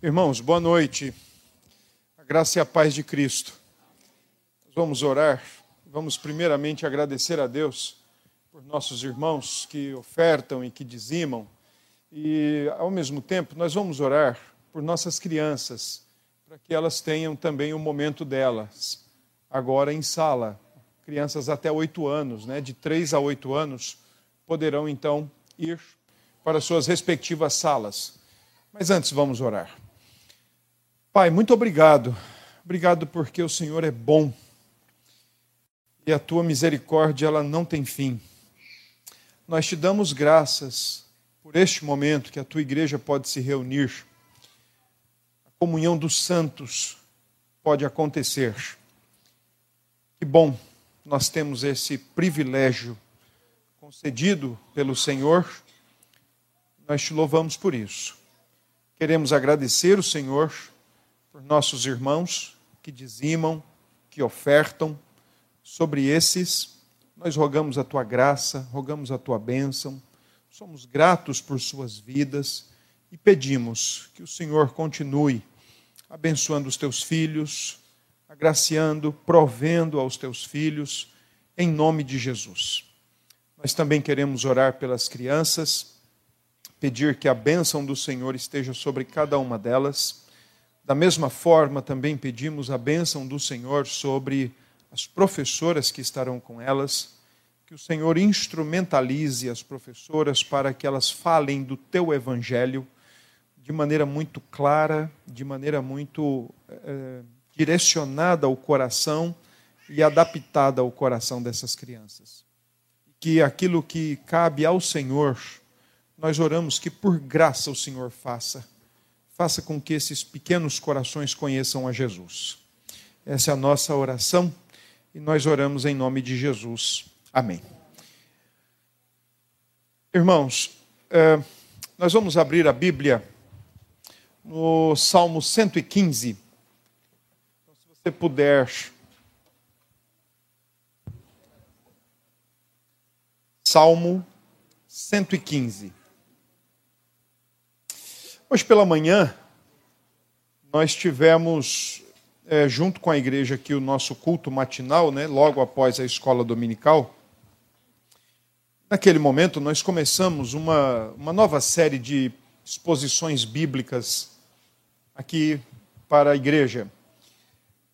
Irmãos, boa noite. A graça e a paz de Cristo. Vamos orar. Vamos primeiramente agradecer a Deus por nossos irmãos que ofertam e que dizimam. E, ao mesmo tempo, nós vamos orar por nossas crianças, para que elas tenham também o momento delas, agora em sala. Crianças até oito anos, né, de três a oito anos, poderão então ir para suas respectivas salas. Mas antes, vamos orar. Pai, muito obrigado. Obrigado porque o Senhor é bom. E a tua misericórdia, ela não tem fim. Nós te damos graças por este momento que a tua igreja pode se reunir. A comunhão dos santos pode acontecer. Que bom nós temos esse privilégio concedido pelo Senhor. Nós te louvamos por isso. Queremos agradecer o Senhor por nossos irmãos que dizimam, que ofertam. Sobre esses, nós rogamos a tua graça, rogamos a tua bênção, somos gratos por suas vidas e pedimos que o Senhor continue abençoando os teus filhos, agraciando, provendo aos teus filhos, em nome de Jesus. Nós também queremos orar pelas crianças, pedir que a bênção do Senhor esteja sobre cada uma delas da mesma forma, também pedimos a bênção do Senhor sobre as professoras que estarão com elas, que o Senhor instrumentalize as professoras para que elas falem do teu evangelho de maneira muito clara, de maneira muito é, direcionada ao coração e adaptada ao coração dessas crianças. Que aquilo que cabe ao Senhor, nós oramos que por graça o Senhor faça faça com que esses pequenos corações conheçam a Jesus. Essa é a nossa oração e nós oramos em nome de Jesus. Amém. Irmãos, é, nós vamos abrir a Bíblia no Salmo 115. Então, se você puder. Salmo 115. Hoje pela manhã, nós tivemos, é, junto com a igreja aqui, o nosso culto matinal, né, logo após a escola dominical. Naquele momento, nós começamos uma, uma nova série de exposições bíblicas aqui para a igreja.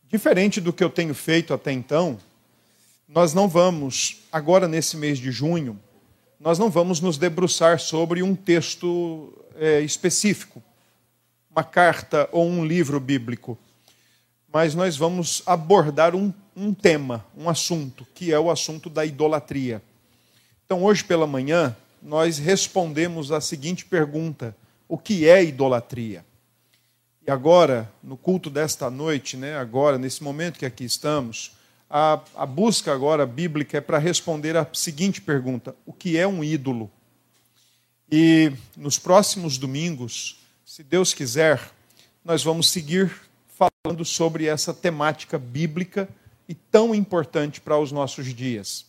Diferente do que eu tenho feito até então, nós não vamos, agora nesse mês de junho, nós não vamos nos debruçar sobre um texto é, específico, uma carta ou um livro bíblico, mas nós vamos abordar um, um tema, um assunto, que é o assunto da idolatria. Então, hoje pela manhã, nós respondemos a seguinte pergunta: o que é idolatria? E agora, no culto desta noite, né, agora, nesse momento que aqui estamos, a, a busca agora bíblica é para responder a seguinte pergunta: o que é um ídolo? E nos próximos domingos, se Deus quiser, nós vamos seguir falando sobre essa temática bíblica e tão importante para os nossos dias.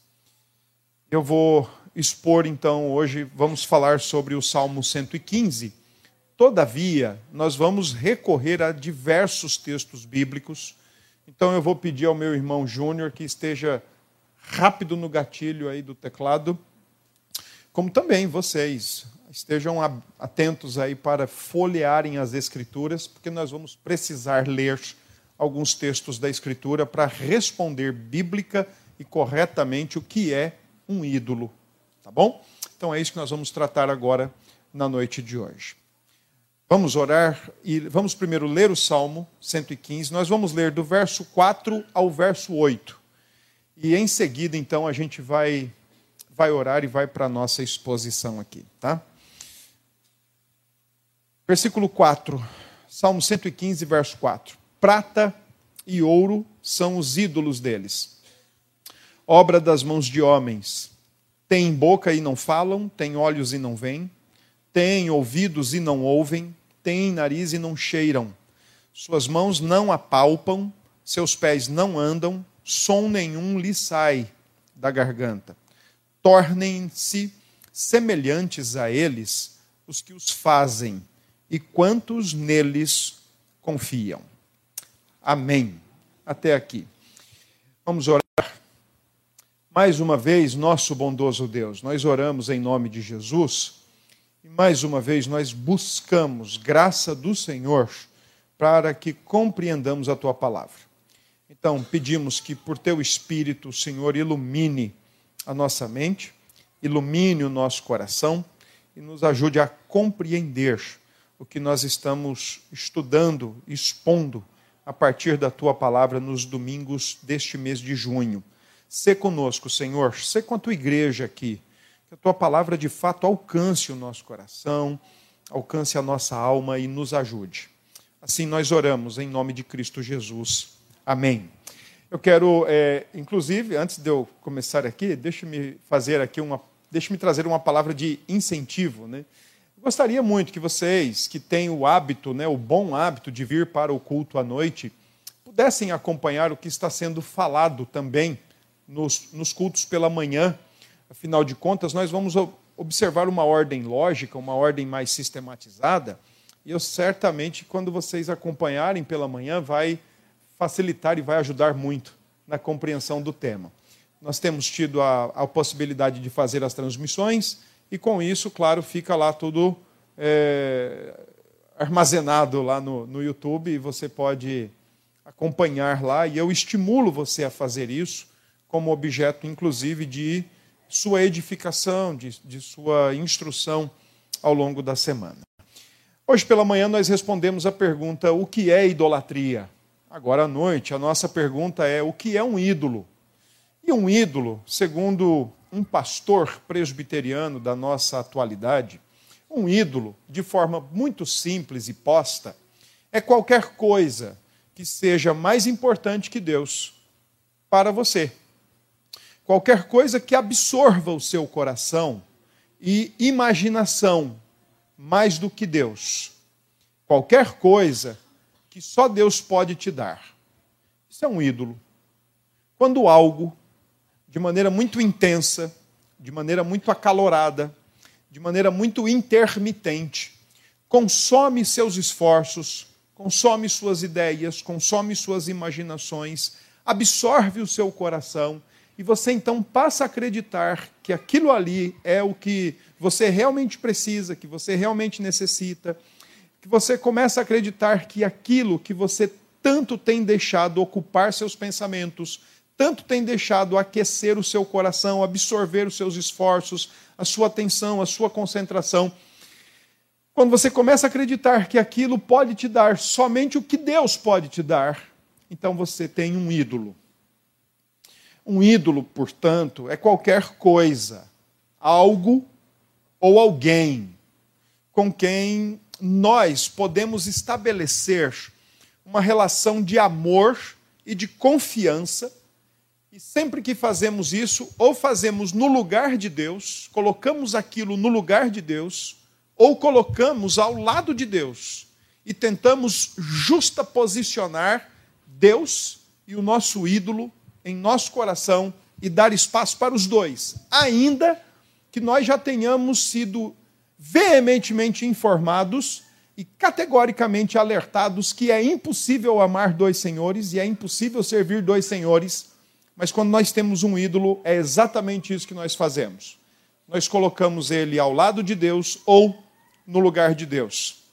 Eu vou expor então hoje, vamos falar sobre o Salmo 115. Todavia, nós vamos recorrer a diversos textos bíblicos. Então eu vou pedir ao meu irmão Júnior que esteja rápido no gatilho aí do teclado como também vocês estejam atentos aí para folhearem as escrituras, porque nós vamos precisar ler alguns textos da escritura para responder bíblica e corretamente o que é um ídolo, tá bom? Então é isso que nós vamos tratar agora na noite de hoje. Vamos orar e vamos primeiro ler o Salmo 115. Nós vamos ler do verso 4 ao verso 8. E em seguida, então, a gente vai vai orar e vai para a nossa exposição aqui, tá? Versículo 4, Salmo 115, verso 4. Prata e ouro são os ídolos deles, obra das mãos de homens. Têm boca e não falam, têm olhos e não veem, têm ouvidos e não ouvem, têm nariz e não cheiram. Suas mãos não apalpam, seus pés não andam, som nenhum lhe sai da garganta tornem-se semelhantes a eles os que os fazem, e quantos neles confiam. Amém. Até aqui. Vamos orar. Mais uma vez, nosso bondoso Deus, nós oramos em nome de Jesus e mais uma vez nós buscamos graça do Senhor para que compreendamos a tua palavra. Então, pedimos que por teu Espírito, o Senhor, ilumine a nossa mente, ilumine o nosso coração e nos ajude a compreender o que nós estamos estudando, expondo a partir da tua palavra nos domingos deste mês de junho. Sê conosco, Senhor, sê com a tua igreja aqui, que a tua palavra de fato alcance o nosso coração, alcance a nossa alma e nos ajude. Assim nós oramos em nome de Cristo Jesus. Amém. Eu quero, é, inclusive, antes de eu começar aqui, deixe-me fazer aqui uma, deixe-me trazer uma palavra de incentivo, né? Gostaria muito que vocês, que têm o hábito, né, o bom hábito de vir para o culto à noite, pudessem acompanhar o que está sendo falado também nos, nos cultos pela manhã. Afinal de contas, nós vamos observar uma ordem lógica, uma ordem mais sistematizada, e eu certamente, quando vocês acompanharem pela manhã, vai facilitar e vai ajudar muito na compreensão do tema. Nós temos tido a, a possibilidade de fazer as transmissões e com isso, claro, fica lá tudo é, armazenado lá no, no YouTube e você pode acompanhar lá. E eu estimulo você a fazer isso como objeto, inclusive, de sua edificação, de, de sua instrução ao longo da semana. Hoje pela manhã nós respondemos a pergunta: o que é idolatria? Agora à noite, a nossa pergunta é: o que é um ídolo? E um ídolo, segundo um pastor presbiteriano da nossa atualidade, um ídolo, de forma muito simples e posta, é qualquer coisa que seja mais importante que Deus para você. Qualquer coisa que absorva o seu coração e imaginação mais do que Deus. Qualquer coisa que só Deus pode te dar. Isso é um ídolo. Quando algo de maneira muito intensa, de maneira muito acalorada, de maneira muito intermitente, consome seus esforços, consome suas ideias, consome suas imaginações, absorve o seu coração e você então passa a acreditar que aquilo ali é o que você realmente precisa, que você realmente necessita, que você começa a acreditar que aquilo que você tanto tem deixado ocupar seus pensamentos, tanto tem deixado aquecer o seu coração, absorver os seus esforços, a sua atenção, a sua concentração. Quando você começa a acreditar que aquilo pode te dar somente o que Deus pode te dar, então você tem um ídolo. Um ídolo, portanto, é qualquer coisa, algo ou alguém com quem nós podemos estabelecer uma relação de amor e de confiança e sempre que fazemos isso, ou fazemos no lugar de Deus, colocamos aquilo no lugar de Deus, ou colocamos ao lado de Deus e tentamos justaposicionar Deus e o nosso ídolo em nosso coração e dar espaço para os dois, ainda que nós já tenhamos sido veementemente informados e categoricamente alertados que é impossível amar dois senhores e é impossível servir dois senhores mas quando nós temos um ídolo, é exatamente isso que nós fazemos. Nós colocamos ele ao lado de Deus ou no lugar de Deus.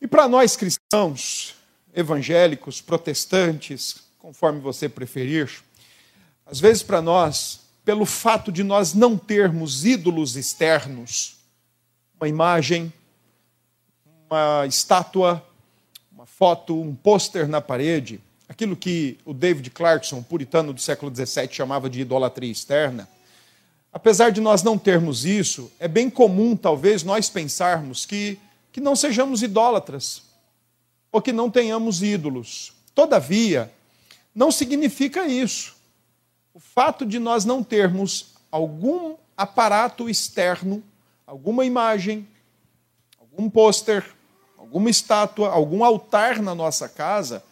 E para nós cristãos, evangélicos, protestantes, conforme você preferir, às vezes para nós, pelo fato de nós não termos ídolos externos, uma imagem, uma estátua, uma foto, um pôster na parede, aquilo que o David Clarkson, puritano do século XVII, chamava de idolatria externa, apesar de nós não termos isso, é bem comum, talvez, nós pensarmos que, que não sejamos idólatras, ou que não tenhamos ídolos. Todavia, não significa isso. O fato de nós não termos algum aparato externo, alguma imagem, algum pôster, alguma estátua, algum altar na nossa casa,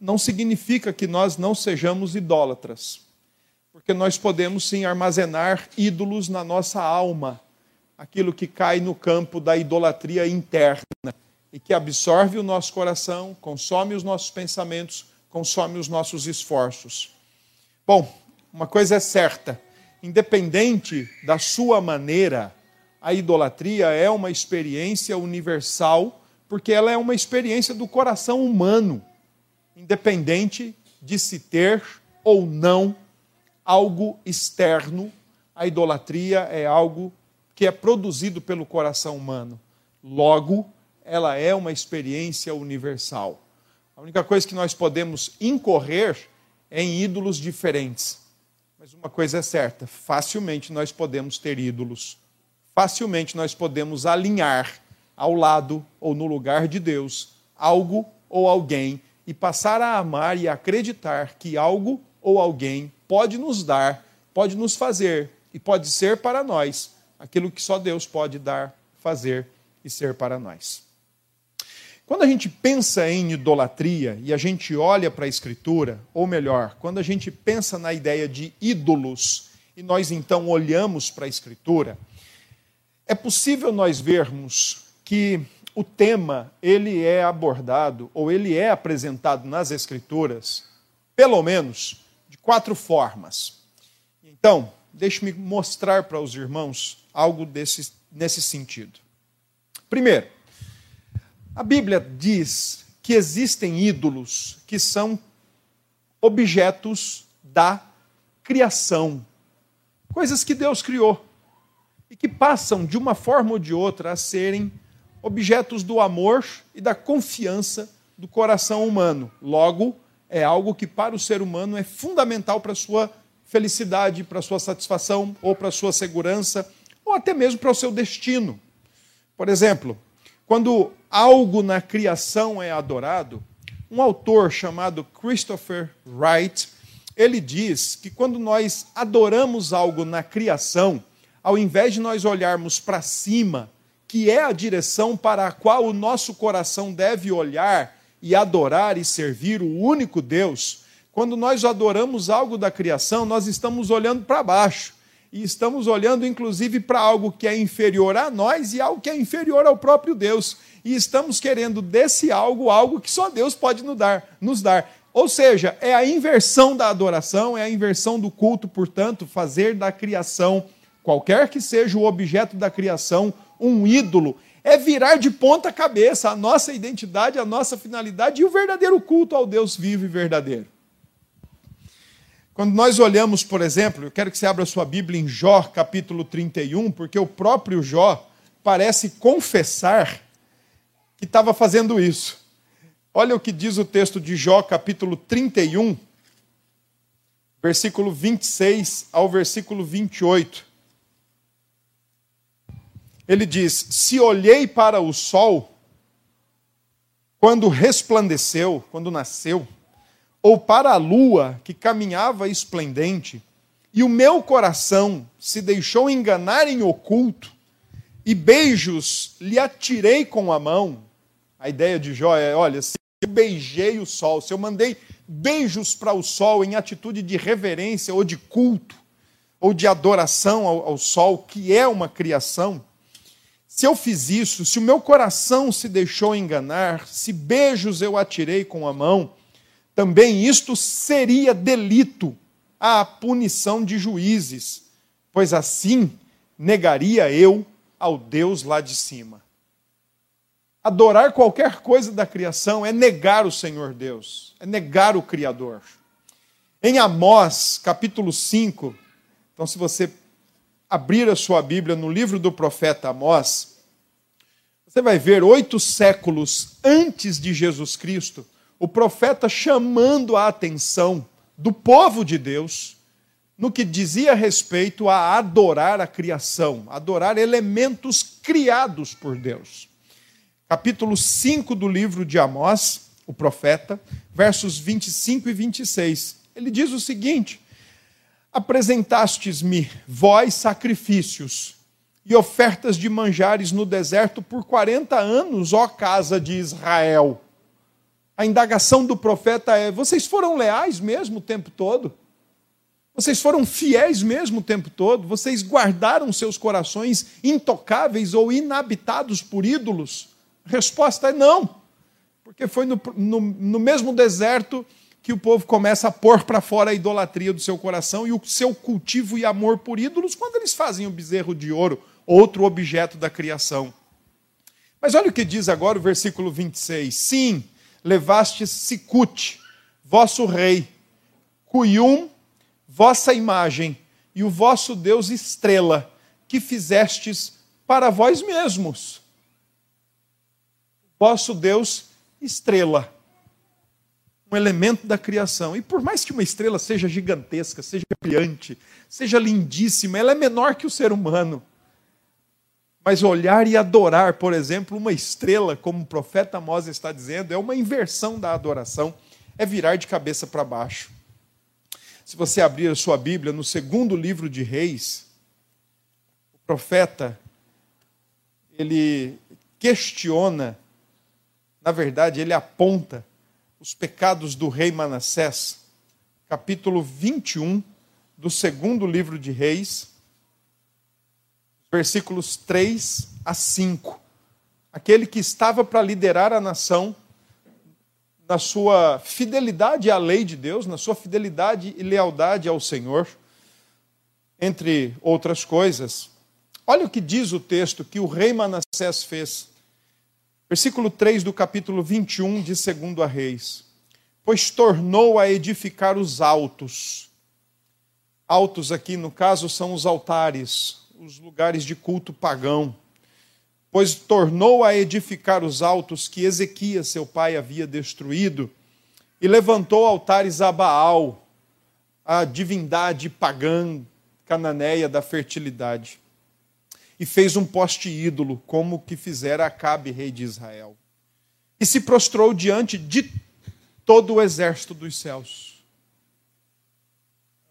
não significa que nós não sejamos idólatras, porque nós podemos sim armazenar ídolos na nossa alma, aquilo que cai no campo da idolatria interna e que absorve o nosso coração, consome os nossos pensamentos, consome os nossos esforços. Bom, uma coisa é certa: independente da sua maneira, a idolatria é uma experiência universal, porque ela é uma experiência do coração humano, independente de se ter ou não algo externo. A idolatria é algo que é produzido pelo coração humano. Logo, ela é uma experiência universal. A única coisa que nós podemos incorrer é em ídolos diferentes. Mas uma coisa é certa: facilmente nós podemos ter ídolos. Facilmente nós podemos alinhar ao lado ou no lugar de Deus algo ou alguém e passar a amar e acreditar que algo ou alguém pode nos dar, pode nos fazer e pode ser para nós aquilo que só Deus pode dar, fazer e ser para nós. Quando a gente pensa em idolatria e a gente olha para a Escritura, ou melhor, quando a gente pensa na ideia de ídolos e nós então olhamos para a Escritura, é possível nós vermos que o tema ele é abordado ou ele é apresentado nas Escrituras, pelo menos de quatro formas. Então, deixe-me mostrar para os irmãos algo desse, nesse sentido. Primeiro, a Bíblia diz que existem ídolos que são objetos da criação, coisas que Deus criou e que passam de uma forma ou de outra a serem objetos do amor e da confiança do coração humano. Logo, é algo que para o ser humano é fundamental para a sua felicidade, para a sua satisfação, ou para a sua segurança, ou até mesmo para o seu destino. Por exemplo, quando algo na criação é adorado, um autor chamado Christopher Wright, ele diz que quando nós adoramos algo na criação, ao invés de nós olharmos para cima, que é a direção para a qual o nosso coração deve olhar e adorar e servir o único Deus, quando nós adoramos algo da criação, nós estamos olhando para baixo e estamos olhando inclusive para algo que é inferior a nós e algo que é inferior ao próprio Deus. E estamos querendo desse algo algo que só Deus pode nos dar, nos dar. Ou seja, é a inversão da adoração, é a inversão do culto, portanto, fazer da criação, qualquer que seja o objeto da criação, um ídolo, é virar de ponta cabeça a nossa identidade, a nossa finalidade e o verdadeiro culto ao Deus vivo e verdadeiro. Quando nós olhamos, por exemplo, eu quero que você abra sua Bíblia em Jó, capítulo 31, porque o próprio Jó parece confessar que estava fazendo isso. Olha o que diz o texto de Jó, capítulo 31, versículo 26 ao versículo 28. Ele diz: Se olhei para o sol, quando resplandeceu, quando nasceu, ou para a lua que caminhava esplendente, e o meu coração se deixou enganar em oculto, e beijos lhe atirei com a mão. A ideia de Jó é: olha, se eu beijei o sol, se eu mandei beijos para o sol em atitude de reverência ou de culto, ou de adoração ao, ao sol, que é uma criação, se eu fiz isso, se o meu coração se deixou enganar, se beijos eu atirei com a mão, também isto seria delito à punição de juízes, pois assim negaria eu ao Deus lá de cima. Adorar qualquer coisa da criação é negar o Senhor Deus, é negar o Criador. Em Amós, capítulo 5, então se você abrir a sua Bíblia no livro do profeta Amós, você vai ver oito séculos antes de Jesus Cristo, o profeta chamando a atenção do povo de Deus no que dizia respeito a adorar a criação, adorar elementos criados por Deus. Capítulo 5 do livro de Amós, o profeta, versos 25 e 26. Ele diz o seguinte: Apresentastes-me vós sacrifícios e ofertas de manjares no deserto por 40 anos, ó casa de Israel a indagação do profeta é: vocês foram leais mesmo o tempo todo? Vocês foram fiéis mesmo o tempo todo? Vocês guardaram seus corações intocáveis ou inabitados por ídolos? A resposta é não. Porque foi no, no, no mesmo deserto que o povo começa a pôr para fora a idolatria do seu coração e o seu cultivo e amor por ídolos quando eles fazem o bezerro de ouro, outro objeto da criação. Mas olha o que diz agora o versículo 26. Sim, levastes Sicute, vosso rei, Cuyum, vossa imagem, e o vosso Deus estrela, que fizestes para vós mesmos. Vosso Deus estrela, um elemento da criação. E por mais que uma estrela seja gigantesca, seja brilhante, seja lindíssima, ela é menor que o ser humano. Mas olhar e adorar, por exemplo, uma estrela, como o profeta Amós está dizendo, é uma inversão da adoração, é virar de cabeça para baixo. Se você abrir a sua Bíblia no segundo livro de Reis, o profeta ele questiona, na verdade, ele aponta os pecados do rei Manassés, capítulo 21 do segundo livro de Reis, versículos 3 a 5. Aquele que estava para liderar a nação na sua fidelidade à lei de Deus, na sua fidelidade e lealdade ao Senhor, entre outras coisas. Olha o que diz o texto que o rei Manassés fez. Versículo 3 do capítulo 21 de 2 a Reis. Pois tornou a edificar os altos. Altos aqui, no caso, são os altares, os lugares de culto pagão pois tornou a edificar os altos que Ezequias, seu pai, havia destruído, e levantou altares a Baal, a divindade pagã cananeia da fertilidade, e fez um poste ídolo, como que fizera Acabe, rei de Israel, e se prostrou diante de todo o exército dos céus.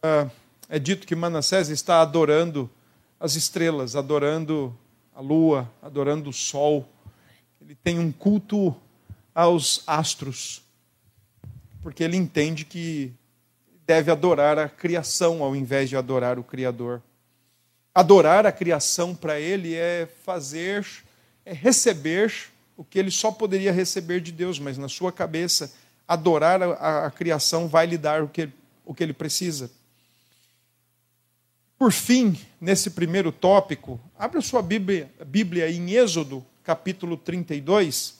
Ah, é dito que Manassés está adorando as estrelas, adorando a lua, adorando o sol. Ele tem um culto aos astros, porque ele entende que deve adorar a criação ao invés de adorar o Criador. Adorar a criação para ele é fazer, é receber o que ele só poderia receber de Deus, mas na sua cabeça, adorar a, a criação vai lhe dar o que, o que ele precisa. Por fim, nesse primeiro tópico, abra sua Bíblia, Bíblia em Êxodo, capítulo 32.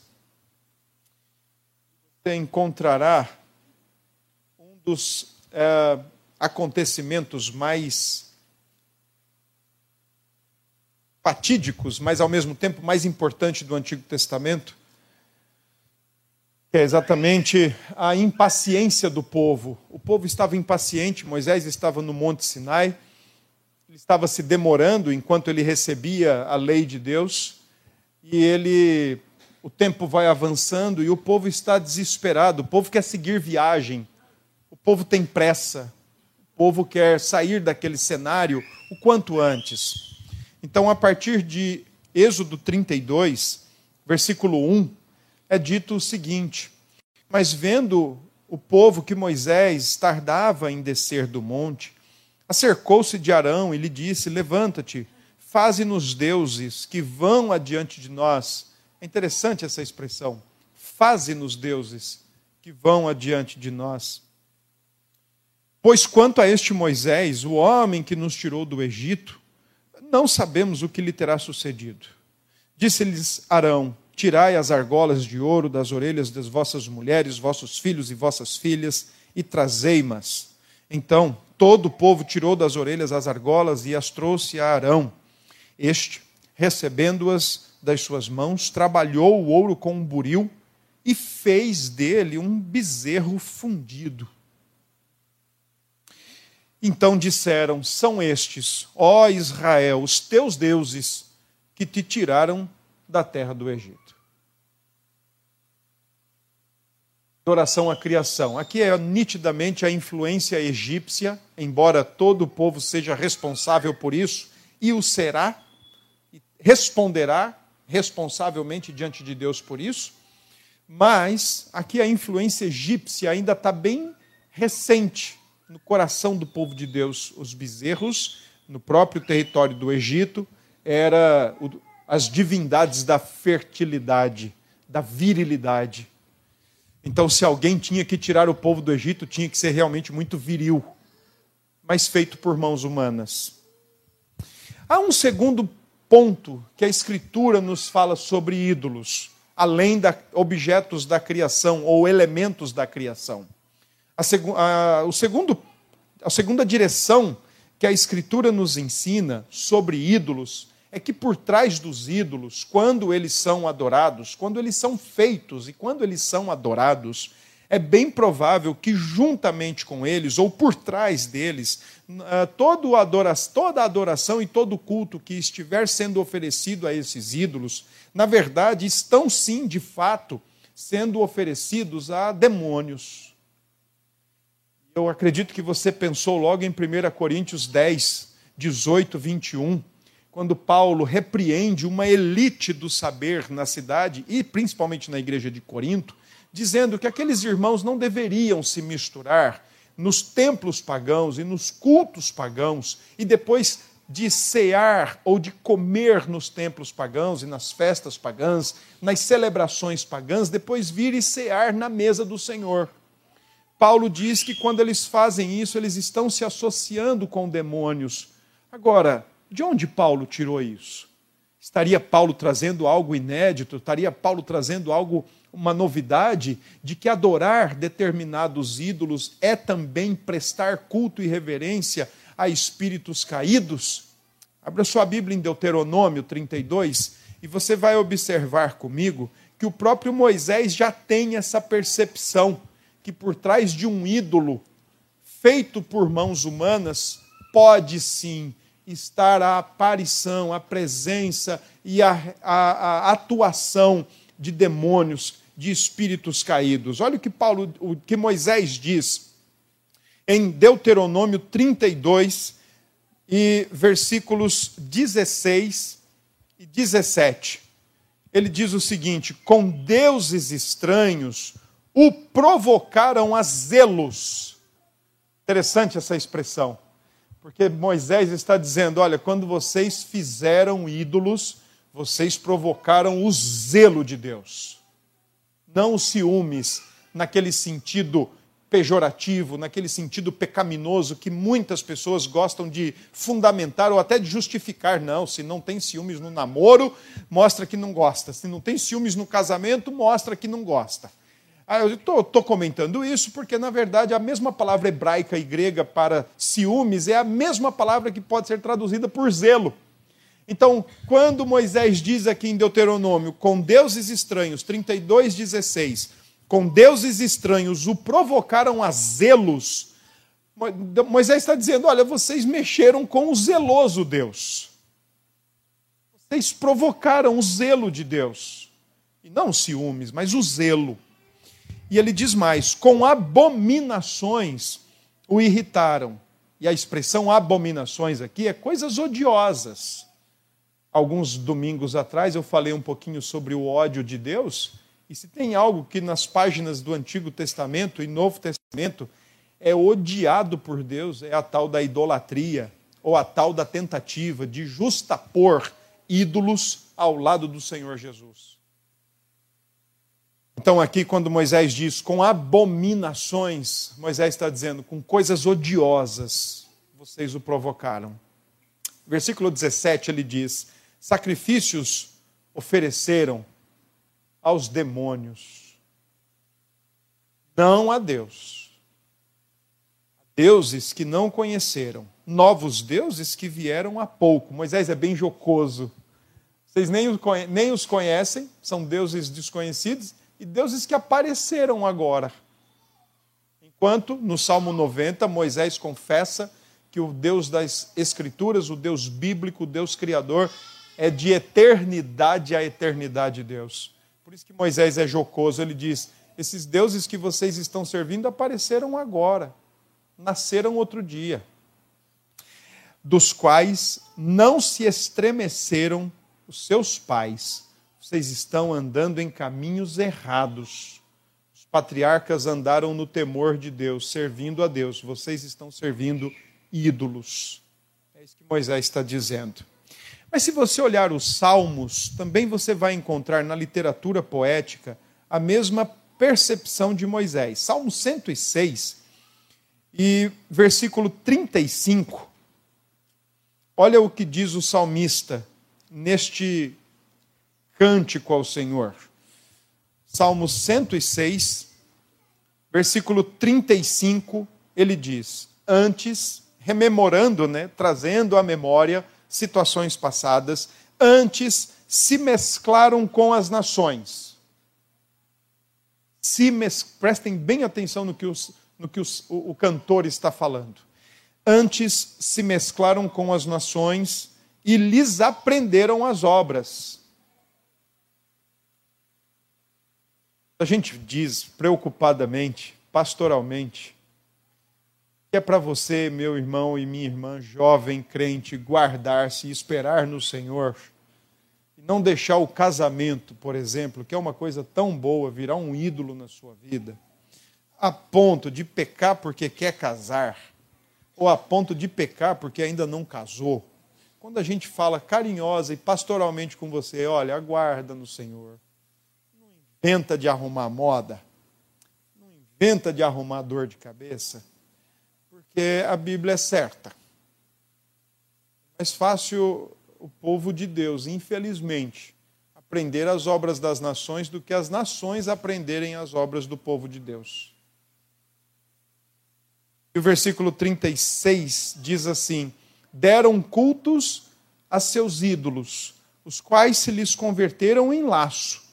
Você encontrará um dos é, acontecimentos mais fatídicos, mas ao mesmo tempo mais importante do Antigo Testamento, que é exatamente a impaciência do povo. O povo estava impaciente, Moisés estava no Monte Sinai ele estava se demorando enquanto ele recebia a lei de Deus, e ele o tempo vai avançando e o povo está desesperado, o povo quer seguir viagem, o povo tem pressa, o povo quer sair daquele cenário o quanto antes. Então, a partir de Êxodo 32, versículo 1, é dito o seguinte: Mas vendo o povo que Moisés tardava em descer do monte, acercou-se de Arão e lhe disse: Levanta-te, faze-nos deuses que vão adiante de nós. É interessante essa expressão. Faze-nos deuses que vão adiante de nós. Pois quanto a este Moisés, o homem que nos tirou do Egito, não sabemos o que lhe terá sucedido. Disse-lhes Arão: Tirai as argolas de ouro das orelhas das vossas mulheres, vossos filhos e vossas filhas, e trazei-mas. Então todo o povo tirou das orelhas as argolas e as trouxe a Arão. Este, recebendo-as das suas mãos, trabalhou o ouro com um buril e fez dele um bezerro fundido. Então disseram: São estes, ó Israel, os teus deuses, que te tiraram da terra do Egito. adoração à criação. Aqui é nitidamente a influência egípcia, embora todo o povo seja responsável por isso, e o será, responderá responsavelmente diante de Deus por isso, mas aqui a influência egípcia ainda está bem recente no coração do povo de Deus os bezerros, no próprio território do Egito, era as divindades da fertilidade, da virilidade. Então, se alguém tinha que tirar o povo do Egito, tinha que ser realmente muito viril, mas feito por mãos humanas. Há um segundo ponto que a Escritura nos fala sobre ídolos, além de objetos da criação ou elementos da criação. A, o segundo, a segunda direção que a Escritura nos ensina sobre ídolos é que por trás dos ídolos, quando eles são adorados, quando eles são feitos e quando eles são adorados, é bem provável que juntamente com eles, ou por trás deles, ah, toda a adoração e todo o culto que estiver sendo oferecido a esses ídolos, na verdade, estão sim, de fato, sendo oferecidos a demônios. Eu acredito que você pensou logo em 1 Coríntios 10, 18, 21 quando Paulo repreende uma elite do saber na cidade e principalmente na igreja de Corinto, dizendo que aqueles irmãos não deveriam se misturar nos templos pagãos e nos cultos pagãos e depois de cear ou de comer nos templos pagãos e nas festas pagãs, nas celebrações pagãs, depois vir e cear na mesa do Senhor. Paulo diz que quando eles fazem isso, eles estão se associando com demônios. Agora, de onde Paulo tirou isso? Estaria Paulo trazendo algo inédito? Estaria Paulo trazendo algo, uma novidade de que adorar determinados ídolos é também prestar culto e reverência a espíritos caídos? Abra sua Bíblia em Deuteronômio 32 e você vai observar comigo que o próprio Moisés já tem essa percepção que por trás de um ídolo feito por mãos humanas pode sim estar a aparição, a presença e a, a, a atuação de demônios, de espíritos caídos. Olha o que Paulo, o que Moisés diz em Deuteronômio 32 e versículos 16 e 17. Ele diz o seguinte: com deuses estranhos o provocaram a zelos. Interessante essa expressão. Porque Moisés está dizendo: olha, quando vocês fizeram ídolos, vocês provocaram o zelo de Deus. Não os ciúmes, naquele sentido pejorativo, naquele sentido pecaminoso que muitas pessoas gostam de fundamentar ou até de justificar. Não, se não tem ciúmes no namoro, mostra que não gosta. Se não tem ciúmes no casamento, mostra que não gosta. Ah, eu estou comentando isso porque, na verdade, a mesma palavra hebraica e grega para ciúmes é a mesma palavra que pode ser traduzida por zelo. Então, quando Moisés diz aqui em Deuteronômio, com deuses estranhos, 32, 16, com deuses estranhos o provocaram a zelos, Moisés está dizendo: olha, vocês mexeram com o zeloso Deus. Vocês provocaram o zelo de Deus. E não ciúmes, mas o zelo. E ele diz mais: com abominações o irritaram. E a expressão abominações aqui é coisas odiosas. Alguns domingos atrás eu falei um pouquinho sobre o ódio de Deus. E se tem algo que nas páginas do Antigo Testamento e Novo Testamento é odiado por Deus, é a tal da idolatria, ou a tal da tentativa de justapor ídolos ao lado do Senhor Jesus. Então, aqui, quando Moisés diz com abominações, Moisés está dizendo com coisas odiosas, vocês o provocaram. Versículo 17 ele diz: sacrifícios ofereceram aos demônios, não a Deus. Deuses que não conheceram, novos deuses que vieram há pouco. Moisés é bem jocoso. Vocês nem os conhecem, são deuses desconhecidos e deuses que apareceram agora. Enquanto no Salmo 90, Moisés confessa que o Deus das Escrituras, o Deus bíblico, o Deus Criador, é de eternidade a eternidade Deus. Por isso que Moisés é jocoso, ele diz: esses deuses que vocês estão servindo apareceram agora, nasceram outro dia, dos quais não se estremeceram os seus pais vocês estão andando em caminhos errados. Os patriarcas andaram no temor de Deus, servindo a Deus. Vocês estão servindo ídolos. É isso que Moisés está dizendo. Mas se você olhar os Salmos, também você vai encontrar na literatura poética a mesma percepção de Moisés. Salmo 106 e versículo 35. Olha o que diz o salmista neste cântico ao Senhor. Salmo 106, versículo 35, ele diz: Antes, rememorando, né, trazendo à memória situações passadas, antes se mesclaram com as nações. Se mes... Prestem bem atenção no que, os, no que os, o, o cantor está falando. Antes se mesclaram com as nações e lhes aprenderam as obras. A gente diz preocupadamente, pastoralmente, que é para você, meu irmão e minha irmã, jovem crente, guardar-se e esperar no Senhor. E não deixar o casamento, por exemplo, que é uma coisa tão boa, virar um ídolo na sua vida, a ponto de pecar porque quer casar, ou a ponto de pecar porque ainda não casou. Quando a gente fala carinhosa e pastoralmente com você, olha, aguarda no Senhor. Inventa de arrumar moda. Não inventa de arrumar dor de cabeça porque a Bíblia é certa. É mais fácil o povo de Deus, infelizmente, aprender as obras das nações do que as nações aprenderem as obras do povo de Deus. E o versículo 36 diz assim: Deram cultos a seus ídolos, os quais se lhes converteram em laço,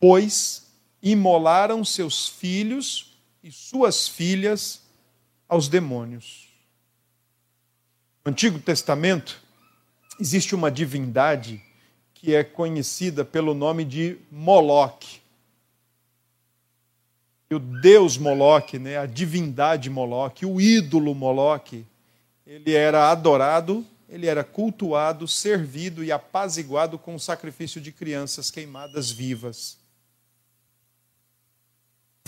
pois imolaram seus filhos e suas filhas aos demônios. No Antigo Testamento, existe uma divindade que é conhecida pelo nome de Moloque. E o deus Moloque, né, a divindade Moloque, o ídolo Moloque, ele era adorado, ele era cultuado, servido e apaziguado com o sacrifício de crianças queimadas vivas.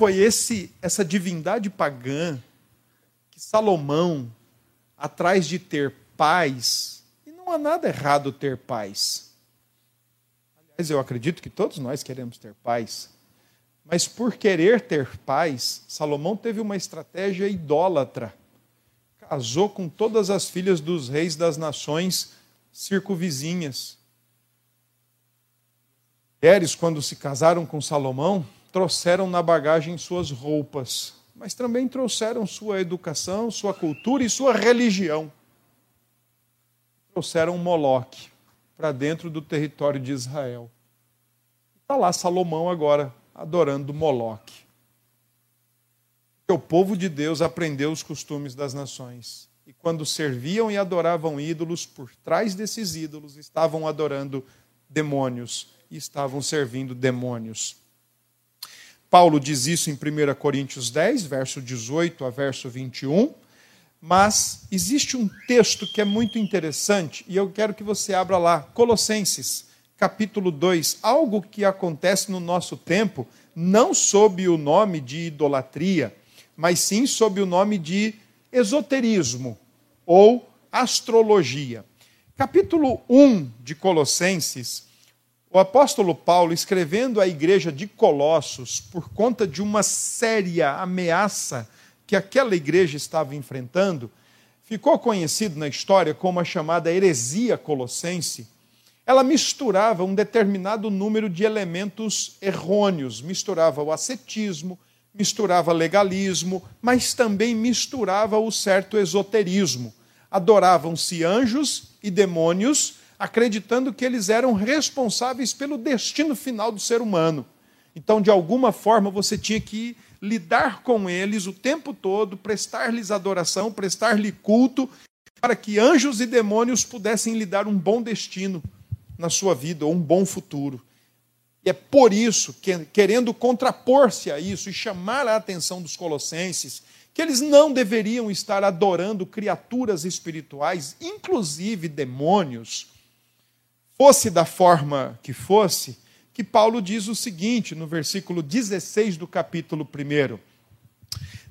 Foi esse essa divindade pagã Salomão, atrás de ter paz, e não há nada errado ter paz. Aliás, eu acredito que todos nós queremos ter paz. Mas por querer ter paz, Salomão teve uma estratégia idólatra. Casou com todas as filhas dos reis das nações circunvizinhas. Mulheres, quando se casaram com Salomão, trouxeram na bagagem suas roupas mas também trouxeram sua educação, sua cultura e sua religião. Trouxeram Moloque para dentro do território de Israel. Está lá Salomão agora adorando Moloque. O povo de Deus aprendeu os costumes das nações. E quando serviam e adoravam ídolos, por trás desses ídolos estavam adorando demônios e estavam servindo demônios. Paulo diz isso em 1 Coríntios 10, verso 18 a verso 21. Mas existe um texto que é muito interessante e eu quero que você abra lá, Colossenses, capítulo 2, algo que acontece no nosso tempo, não sob o nome de idolatria, mas sim sob o nome de esoterismo ou astrologia. Capítulo 1 de Colossenses o apóstolo Paulo, escrevendo à igreja de Colossos, por conta de uma séria ameaça que aquela igreja estava enfrentando, ficou conhecido na história como a chamada heresia colossense. Ela misturava um determinado número de elementos errôneos, misturava o ascetismo, misturava legalismo, mas também misturava o certo esoterismo. Adoravam-se anjos e demônios acreditando que eles eram responsáveis pelo destino final do ser humano. Então, de alguma forma, você tinha que lidar com eles o tempo todo, prestar-lhes adoração, prestar-lhe culto, para que anjos e demônios pudessem lhe dar um bom destino na sua vida, ou um bom futuro. E é por isso que, querendo contrapor-se a isso e chamar a atenção dos colossenses, que eles não deveriam estar adorando criaturas espirituais, inclusive demônios, fosse da forma que fosse, que Paulo diz o seguinte, no versículo 16 do capítulo 1.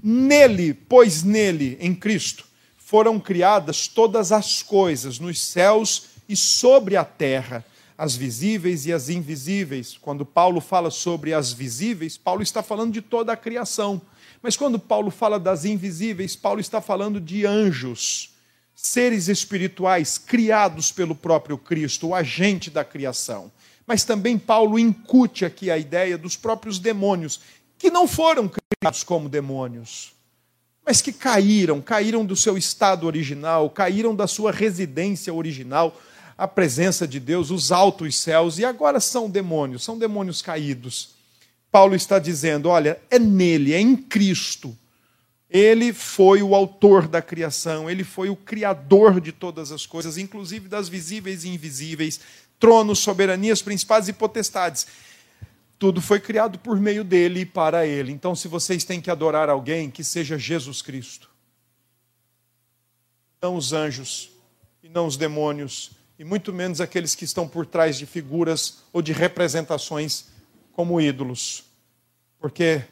Nele, pois nele, em Cristo, foram criadas todas as coisas, nos céus e sobre a terra, as visíveis e as invisíveis. Quando Paulo fala sobre as visíveis, Paulo está falando de toda a criação. Mas quando Paulo fala das invisíveis, Paulo está falando de anjos, seres espirituais criados pelo próprio Cristo, o agente da criação. Mas também Paulo incute aqui a ideia dos próprios demônios, que não foram criados como demônios, mas que caíram, caíram do seu estado original, caíram da sua residência original, a presença de Deus, os altos céus, e agora são demônios, são demônios caídos. Paulo está dizendo: olha, é nele, é em Cristo. Ele foi o autor da criação, ele foi o criador de todas as coisas, inclusive das visíveis e invisíveis, tronos, soberanias, principados e potestades. Tudo foi criado por meio dele e para ele. Então, se vocês têm que adorar alguém, que seja Jesus Cristo. Não os anjos e não os demônios, e muito menos aqueles que estão por trás de figuras ou de representações como ídolos. Porque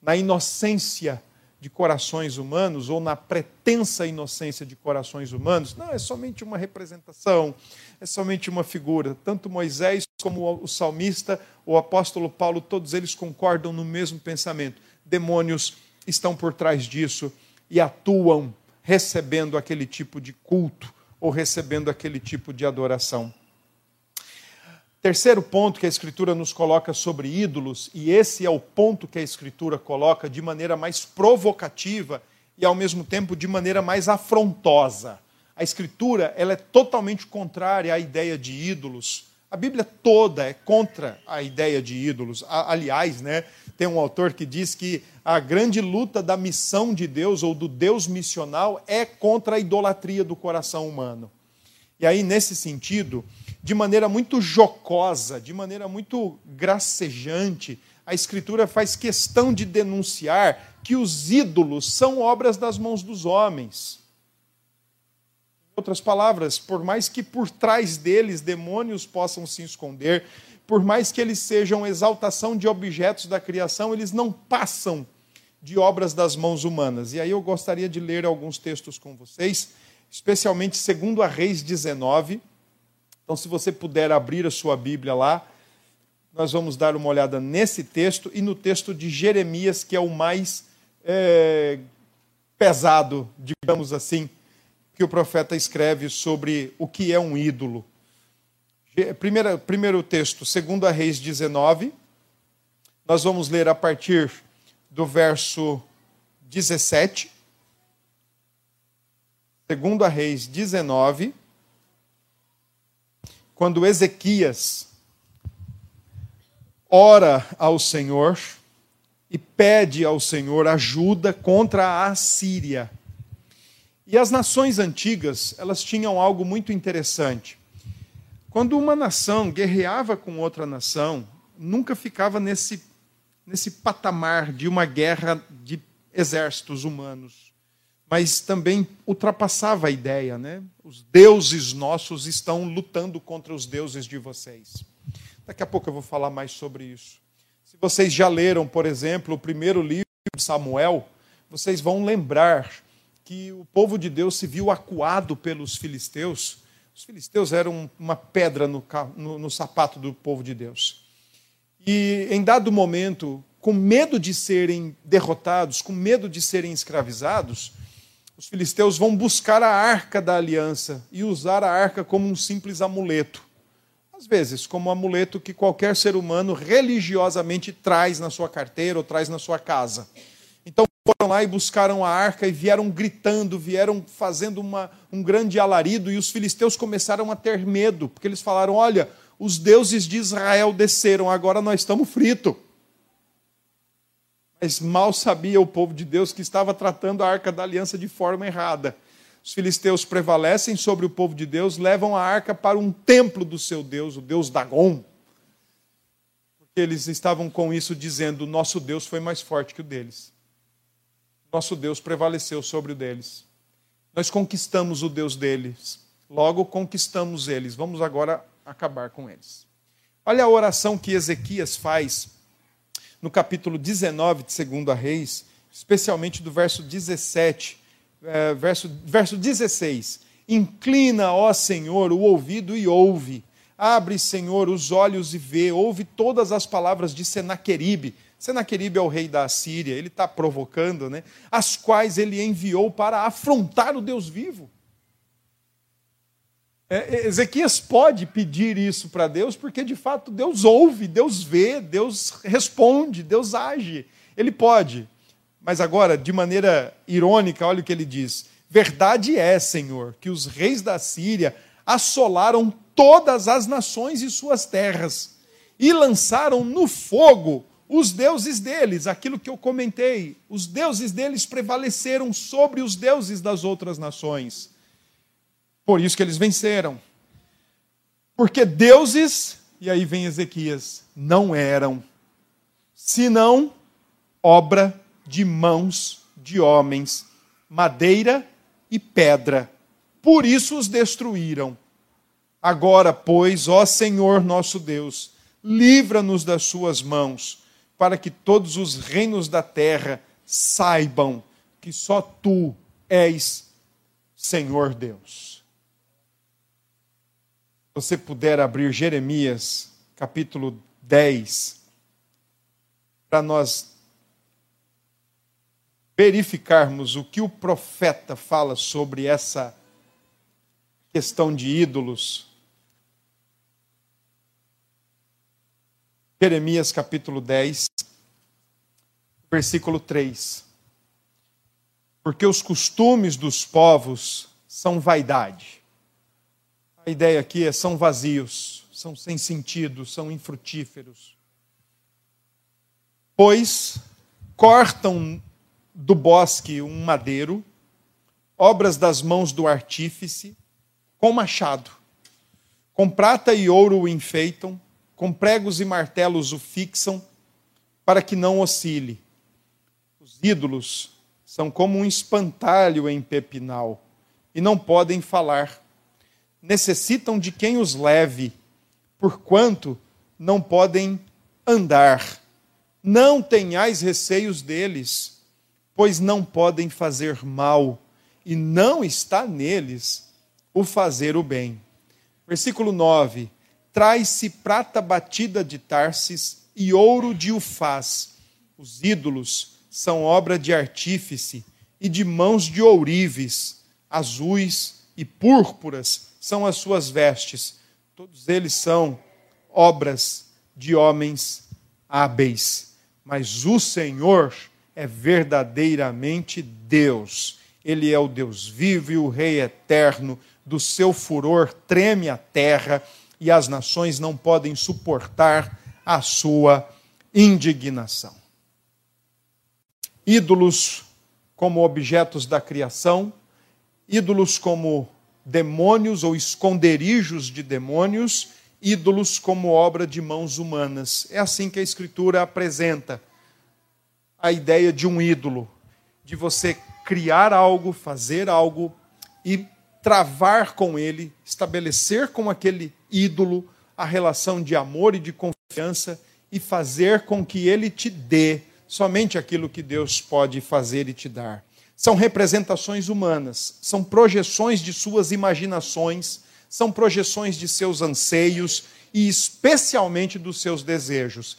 na inocência de corações humanos, ou na pretensa inocência de corações humanos, não, é somente uma representação, é somente uma figura. Tanto Moisés como o salmista, o apóstolo Paulo, todos eles concordam no mesmo pensamento. Demônios estão por trás disso e atuam recebendo aquele tipo de culto ou recebendo aquele tipo de adoração. Terceiro ponto que a Escritura nos coloca sobre ídolos, e esse é o ponto que a Escritura coloca de maneira mais provocativa e ao mesmo tempo de maneira mais afrontosa. A Escritura ela é totalmente contrária à ideia de ídolos. A Bíblia toda é contra a ideia de ídolos. Aliás, né, tem um autor que diz que a grande luta da missão de Deus ou do Deus missional é contra a idolatria do coração humano. E aí, nesse sentido, de maneira muito jocosa, de maneira muito gracejante, a Escritura faz questão de denunciar que os ídolos são obras das mãos dos homens. Em outras palavras, por mais que por trás deles demônios possam se esconder, por mais que eles sejam exaltação de objetos da criação, eles não passam de obras das mãos humanas. E aí eu gostaria de ler alguns textos com vocês, especialmente segundo a Reis 19. Então, se você puder abrir a sua Bíblia lá, nós vamos dar uma olhada nesse texto e no texto de Jeremias, que é o mais é, pesado, digamos assim, que o profeta escreve sobre o que é um ídolo. Primeira, primeiro texto, 2 Reis 19. Nós vamos ler a partir do verso 17. 2 Reis 19. Quando Ezequias ora ao Senhor e pede ao Senhor ajuda contra a Assíria. E as nações antigas, elas tinham algo muito interessante. Quando uma nação guerreava com outra nação, nunca ficava nesse, nesse patamar de uma guerra de exércitos humanos, mas também ultrapassava a ideia, né? Os deuses nossos estão lutando contra os deuses de vocês. Daqui a pouco eu vou falar mais sobre isso. Se vocês já leram, por exemplo, o primeiro livro de Samuel, vocês vão lembrar que o povo de Deus se viu acuado pelos filisteus os filisteus eram uma pedra no, no, no sapato do povo de Deus. E em dado momento, com medo de serem derrotados, com medo de serem escravizados, os filisteus vão buscar a arca da aliança e usar a arca como um simples amuleto. Às vezes, como um amuleto que qualquer ser humano religiosamente traz na sua carteira ou traz na sua casa. Então foram lá e buscaram a arca e vieram gritando, vieram fazendo uma, um grande alarido, e os filisteus começaram a ter medo, porque eles falaram: Olha, os deuses de Israel desceram, agora nós estamos fritos. Mas mal sabia o povo de Deus que estava tratando a arca da aliança de forma errada. Os filisteus prevalecem sobre o povo de Deus, levam a arca para um templo do seu Deus, o Deus Dagon. Porque eles estavam com isso dizendo: nosso Deus foi mais forte que o deles nosso Deus prevaleceu sobre o deles. Nós conquistamos o Deus deles, logo conquistamos eles. Vamos agora acabar com eles. Olha a oração que Ezequias faz no capítulo 19 de 2 Reis, especialmente do verso 17, é, verso, verso 16. Inclina, ó Senhor, o ouvido e ouve. Abre, Senhor, os olhos e vê. Ouve todas as palavras de Senaqueribe. Senaqueribe é o rei da Assíria, ele está provocando, né? As quais ele enviou para afrontar o Deus vivo. É, Ezequias pode pedir isso para Deus, porque de fato Deus ouve, Deus vê, Deus responde, Deus age. Ele pode. Mas agora, de maneira irônica, olha o que ele diz: Verdade é, Senhor, que os reis da Síria assolaram todas as nações e suas terras e lançaram no fogo os deuses deles, aquilo que eu comentei. Os deuses deles prevaleceram sobre os deuses das outras nações. Por isso que eles venceram. Porque deuses, e aí vem Ezequias, não eram, senão obra de mãos de homens, madeira e pedra. Por isso os destruíram. Agora, pois, ó Senhor nosso Deus, livra-nos das suas mãos, para que todos os reinos da terra saibam que só tu és Senhor Deus você puder abrir Jeremias, capítulo 10, para nós verificarmos o que o profeta fala sobre essa questão de ídolos. Jeremias capítulo 10, versículo 3. Porque os costumes dos povos são vaidade a ideia aqui é são vazios, são sem sentido, são infrutíferos. Pois cortam do bosque um madeiro, obras das mãos do artífice, com machado. Com prata e ouro o enfeitam, com pregos e martelos o fixam, para que não oscile. Os ídolos são como um espantalho em pepinal, e não podem falar necessitam de quem os leve, porquanto não podem andar. Não tenhais receios deles, pois não podem fazer mal, e não está neles o fazer o bem. Versículo 9: Traz-se prata batida de Tarsis e ouro de Ufaz. Os ídolos são obra de artífice e de mãos de ourives, azuis e púrpuras são as suas vestes. Todos eles são obras de homens hábeis. Mas o Senhor é verdadeiramente Deus. Ele é o Deus vivo e o Rei eterno. Do seu furor treme a terra e as nações não podem suportar a sua indignação. Ídolos como objetos da criação, ídolos como demônios ou esconderijos de demônios, ídolos como obra de mãos humanas. É assim que a Escritura apresenta a ideia de um ídolo, de você criar algo, fazer algo e travar com ele, estabelecer com aquele ídolo a relação de amor e de confiança e fazer com que ele te dê somente aquilo que Deus pode fazer e te dar são representações humanas, são projeções de suas imaginações, são projeções de seus anseios e especialmente dos seus desejos.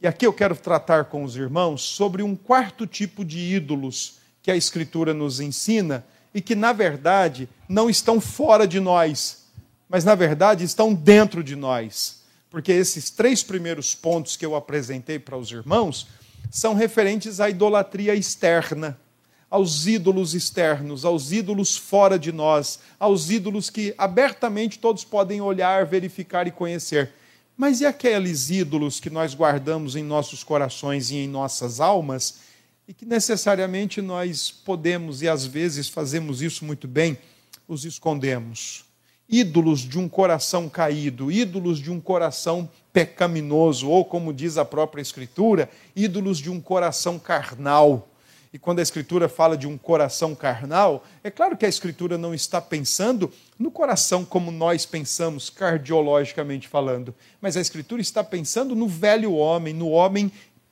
E aqui eu quero tratar com os irmãos sobre um quarto tipo de ídolos que a Escritura nos ensina e que, na verdade, não estão fora de nós, mas, na verdade, estão dentro de nós. Porque esses três primeiros pontos que eu apresentei para os irmãos são referentes à idolatria externa aos ídolos externos, aos ídolos fora de nós, aos ídolos que abertamente todos podem olhar, verificar e conhecer. Mas e aqueles ídolos que nós guardamos em nossos corações e em nossas almas e que necessariamente nós podemos e às vezes fazemos isso muito bem, os escondemos? Ídolos de um coração caído, ídolos de um coração pecaminoso, ou como diz a própria Escritura, ídolos de um coração carnal E quando a Escritura fala de um coração carnal, é claro que a Escritura não está pensando no coração como nós pensamos, cardiologicamente falando, mas a Escritura está pensando no velho homem, no homem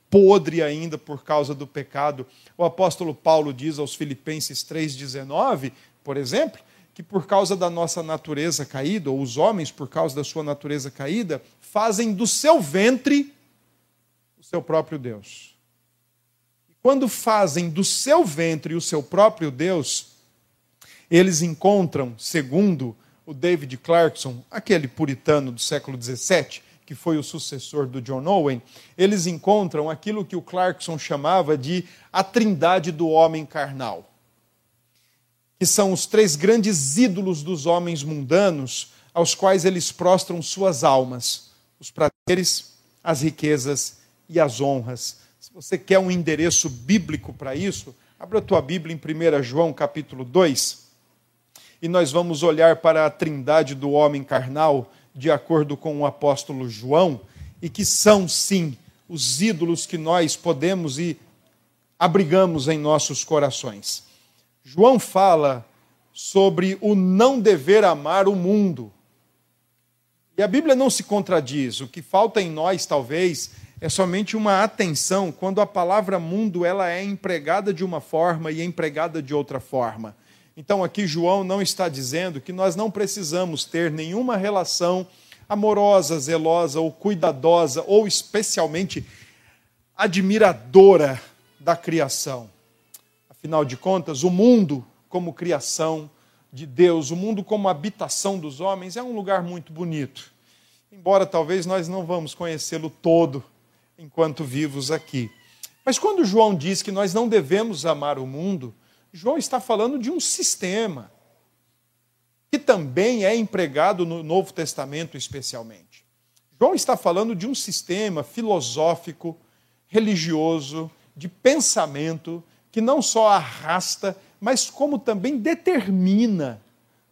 podre ainda por causa do pecado. O apóstolo Paulo diz aos Filipenses 3,19, por exemplo, que por causa da nossa natureza caída, ou os homens, por causa da sua natureza caída, fazem do seu ventre o seu próprio Deus. Quando fazem do seu ventre o seu próprio Deus, eles encontram, segundo o David Clarkson, aquele puritano do século XVII, que foi o sucessor do John Owen, eles encontram aquilo que o Clarkson chamava de a trindade do homem carnal que são os três grandes ídolos dos homens mundanos, aos quais eles prostram suas almas: os prazeres, as riquezas e as honras. Você quer um endereço bíblico para isso, abra a tua Bíblia em 1 João capítulo 2, e nós vamos olhar para a trindade do homem carnal, de acordo com o apóstolo João, e que são, sim, os ídolos que nós podemos e abrigamos em nossos corações. João fala sobre o não dever amar o mundo. E a Bíblia não se contradiz. O que falta em nós, talvez, é somente uma atenção quando a palavra mundo ela é empregada de uma forma e é empregada de outra forma. Então aqui João não está dizendo que nós não precisamos ter nenhuma relação amorosa, zelosa ou cuidadosa ou especialmente admiradora da criação. Afinal de contas, o mundo como criação de Deus, o mundo como habitação dos homens, é um lugar muito bonito. Embora talvez nós não vamos conhecê-lo todo enquanto vivos aqui. Mas quando João diz que nós não devemos amar o mundo, João está falando de um sistema que também é empregado no Novo Testamento, especialmente. João está falando de um sistema filosófico, religioso, de pensamento que não só arrasta, mas como também determina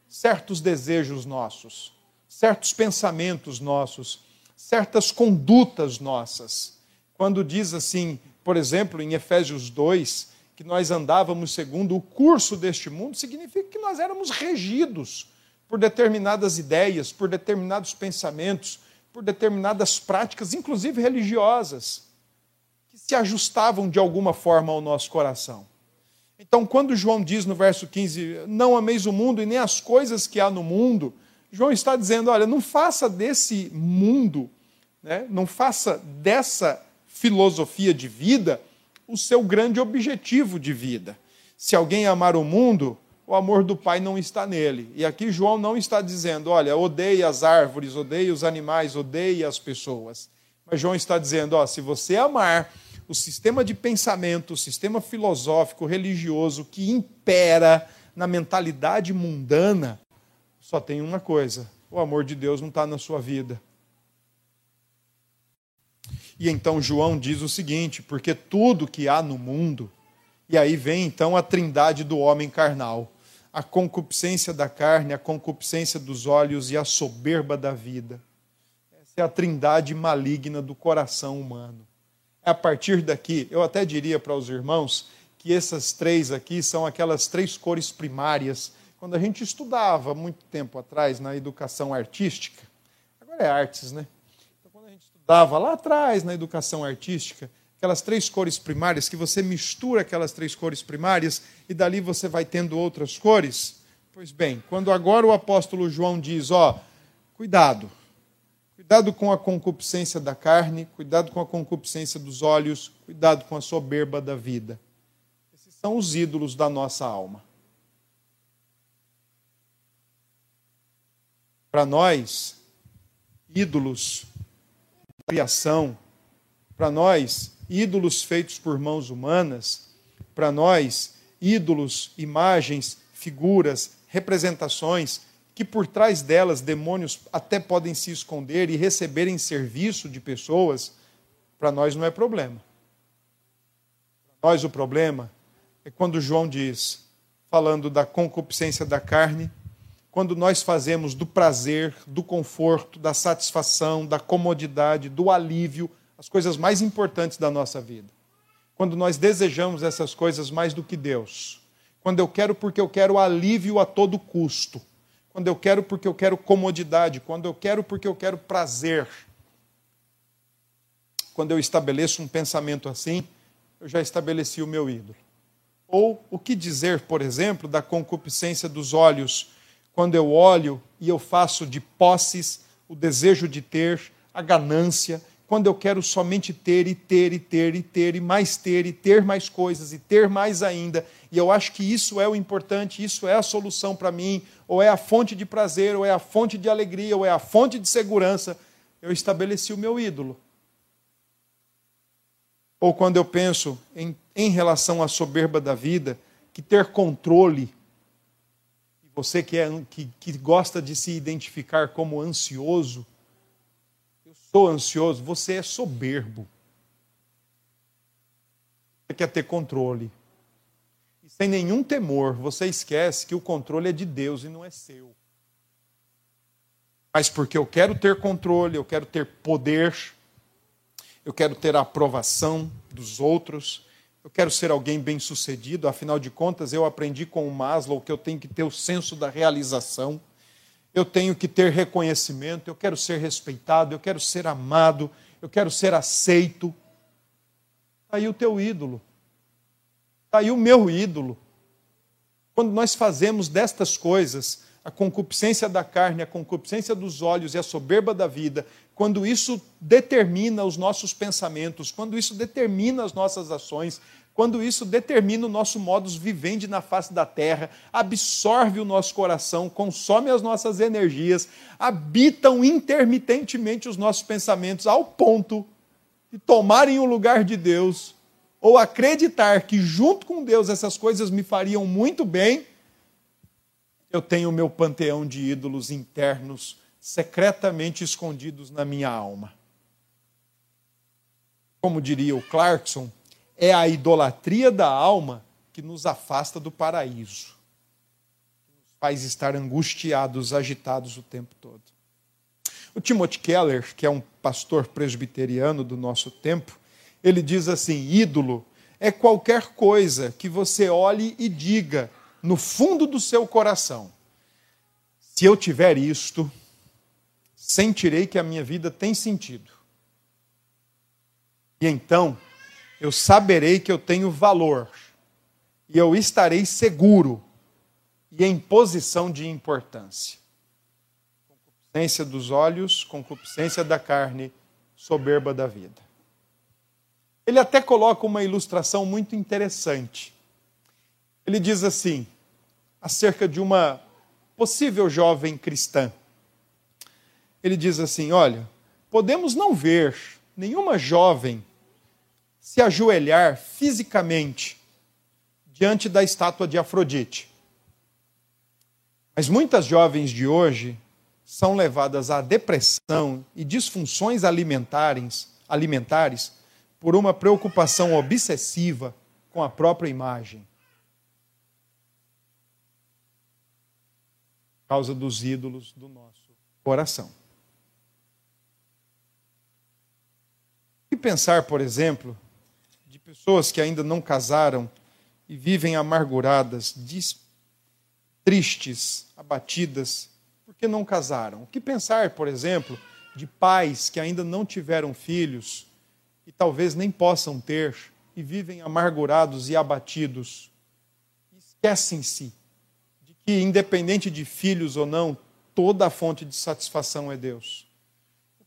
certos desejos nossos, certos pensamentos nossos, certas condutas nossas. Quando diz assim, por exemplo, em Efésios 2, que nós andávamos segundo o curso deste mundo, significa que nós éramos regidos por determinadas ideias, por determinados pensamentos, por determinadas práticas, inclusive religiosas se ajustavam de alguma forma ao nosso coração. Então, quando João diz no verso 15: Não ameis o mundo e nem as coisas que há no mundo, João está dizendo: olha, não faça desse mundo, né, não faça dessa filosofia de vida o seu grande objetivo de vida. Se alguém amar o mundo, o amor do Pai não está nele. E aqui João não está dizendo, olha, odeie as árvores, odeie os animais, odeie as pessoas. Mas João está dizendo, ó, se você amar o sistema de pensamento, o sistema filosófico, religioso que impera na mentalidade mundana, só tem uma coisa: o amor de Deus não está na sua vida. E então João diz o seguinte: porque tudo que há no mundo, e aí vem então a trindade do homem carnal, a concupiscência da carne, a concupiscência dos olhos e a soberba da vida. Essa é a trindade maligna do coração humano a partir daqui, eu até diria para os irmãos que essas três aqui são aquelas três cores primárias. Quando a gente estudava muito tempo atrás na educação artística, agora é artes, né? Quando a gente estudava lá atrás na educação artística, aquelas três cores primárias, que você mistura aquelas três cores primárias e dali você vai tendo outras cores. Pois bem, quando agora o apóstolo João diz: ó, cuidado, Cuidado com a concupiscência da carne, cuidado com a concupiscência dos olhos, cuidado com a soberba da vida. Esses são os ídolos da nossa alma. Para nós, ídolos criação, para nós, ídolos feitos por mãos humanas, para nós, ídolos, imagens, figuras, representações que por trás delas demônios até podem se esconder e receberem serviço de pessoas, para nós não é problema. Para nós o problema é quando João diz, falando da concupiscência da carne, quando nós fazemos do prazer, do conforto, da satisfação, da comodidade, do alívio, as coisas mais importantes da nossa vida. quando nós desejamos essas coisas mais do que Deus, quando eu quero porque eu quero alívio a todo custo, quando eu quero porque eu quero comodidade, quando eu quero porque eu quero prazer. Quando eu estabeleço um pensamento assim, eu já estabeleci o meu ídolo. Ou o que dizer, por exemplo, da concupiscência dos olhos, quando eu olho e eu faço de posses o desejo de ter, a ganância, quando eu quero somente ter e ter e ter e ter e mais ter e ter mais coisas e ter mais ainda, e eu acho que isso é o importante, isso é a solução para mim, ou é a fonte de prazer, ou é a fonte de alegria, ou é a fonte de segurança, eu estabeleci o meu ídolo. Ou quando eu penso em, em relação à soberba da vida, que ter controle, você que, é, que, que gosta de se identificar como ansioso, estou ansioso, você é soberbo. Você quer ter controle. E sem nenhum temor, você esquece que o controle é de Deus e não é seu. Mas porque eu quero ter controle, eu quero ter poder, eu quero ter a aprovação dos outros, eu quero ser alguém bem-sucedido, afinal de contas, eu aprendi com o Maslow que eu tenho que ter o senso da realização eu tenho que ter reconhecimento, eu quero ser respeitado, eu quero ser amado, eu quero ser aceito. Está aí o teu ídolo. Está aí o meu ídolo. Quando nós fazemos destas coisas, a concupiscência da carne, a concupiscência dos olhos e a soberba da vida, quando isso determina os nossos pensamentos, quando isso determina as nossas ações, quando isso determina o nosso modus vivendi na face da terra, absorve o nosso coração, consome as nossas energias, habitam intermitentemente os nossos pensamentos ao ponto de tomarem o lugar de Deus, ou acreditar que junto com Deus essas coisas me fariam muito bem, eu tenho o meu panteão de ídolos internos secretamente escondidos na minha alma. Como diria o Clarkson, é a idolatria da alma que nos afasta do paraíso, que nos faz estar angustiados, agitados o tempo todo. O Timothy Keller, que é um pastor presbiteriano do nosso tempo, ele diz assim: ídolo é qualquer coisa que você olhe e diga no fundo do seu coração: se eu tiver isto, sentirei que a minha vida tem sentido. E então eu saberei que eu tenho valor e eu estarei seguro e em posição de importância. Concupiscência dos olhos, concupiscência da carne, soberba da vida. Ele até coloca uma ilustração muito interessante. Ele diz assim, acerca de uma possível jovem cristã. Ele diz assim: Olha, podemos não ver nenhuma jovem se ajoelhar fisicamente diante da estátua de Afrodite. Mas muitas jovens de hoje são levadas à depressão e disfunções alimentares, alimentares por uma preocupação obsessiva com a própria imagem. Causa dos ídolos do nosso coração. E pensar, por exemplo, pessoas que ainda não casaram e vivem amarguradas, tristes, abatidas, porque não casaram. O que pensar, por exemplo, de pais que ainda não tiveram filhos e talvez nem possam ter e vivem amargurados e abatidos? Esquecem-se de que, independente de filhos ou não, toda a fonte de satisfação é Deus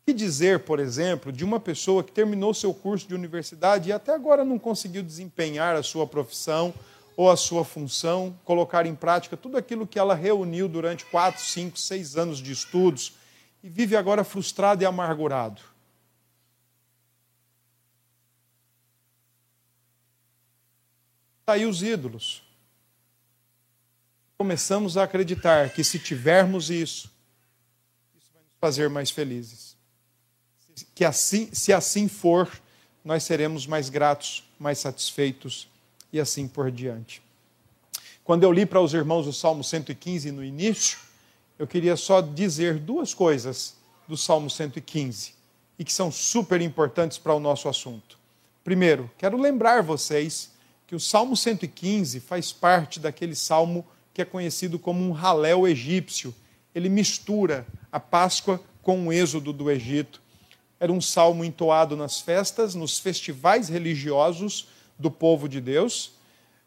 que dizer, por exemplo, de uma pessoa que terminou seu curso de universidade e até agora não conseguiu desempenhar a sua profissão ou a sua função, colocar em prática tudo aquilo que ela reuniu durante quatro, cinco, seis anos de estudos e vive agora frustrado e amargurado? Está aí os ídolos. Começamos a acreditar que se tivermos isso, isso vai nos fazer mais felizes que assim, se assim for, nós seremos mais gratos, mais satisfeitos e assim por diante. Quando eu li para os irmãos o Salmo 115 no início, eu queria só dizer duas coisas do Salmo 115 e que são super importantes para o nosso assunto. Primeiro, quero lembrar vocês que o Salmo 115 faz parte daquele salmo que é conhecido como um raléu egípcio. Ele mistura a Páscoa com o êxodo do Egito. Era um salmo entoado nas festas, nos festivais religiosos do povo de Deus.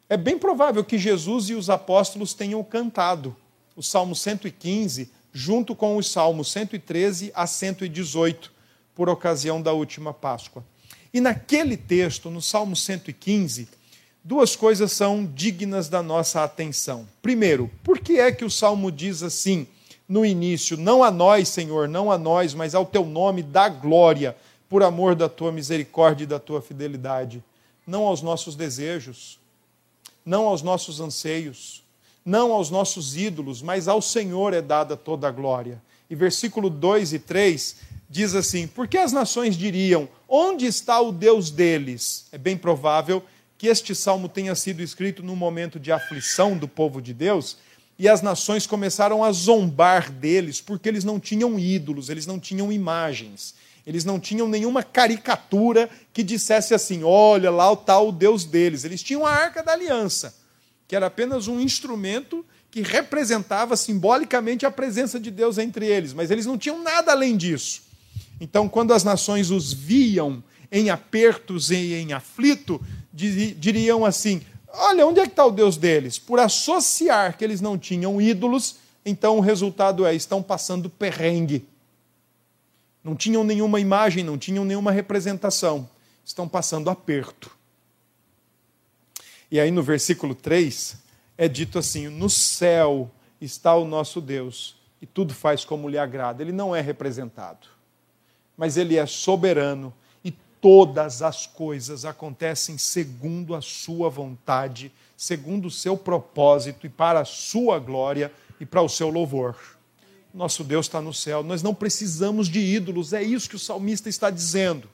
É bem provável que Jesus e os apóstolos tenham cantado o Salmo 115 junto com os Salmos 113 a 118, por ocasião da última Páscoa. E naquele texto, no Salmo 115, duas coisas são dignas da nossa atenção. Primeiro, por que é que o salmo diz assim no início: Não a nós, Senhor, não a nós, mas ao teu nome dá glória, por amor da tua misericórdia e da tua fidelidade? Não aos nossos desejos, não aos nossos anseios, não aos nossos ídolos, mas ao Senhor é dada toda a glória. E versículo 2 e 3 diz assim: Porque as nações diriam: Onde está o Deus deles? É bem provável que este salmo tenha sido escrito num momento de aflição do povo de Deus, e as nações começaram a zombar deles, porque eles não tinham ídolos, eles não tinham imagens, eles não tinham nenhuma caricatura que dissesse assim: olha lá o tal Deus deles. Eles tinham a arca da aliança, que era apenas um instrumento que representava simbolicamente a presença de Deus entre eles, mas eles não tinham nada além disso. Então, quando as nações os viam em apertos e em aflito, diriam assim: Olha, onde é que está o Deus deles? Por associar que eles não tinham ídolos, então o resultado é: estão passando perrengue. Não tinham nenhuma imagem, não tinham nenhuma representação, estão passando aperto. E aí no versículo 3 é dito assim: No céu está o nosso Deus, e tudo faz como lhe agrada. Ele não é representado, mas ele é soberano todas as coisas acontecem segundo a sua vontade, segundo o seu propósito e para a sua glória e para o seu louvor. Nosso Deus está no céu, nós não precisamos de ídolos, é isso que o salmista está dizendo.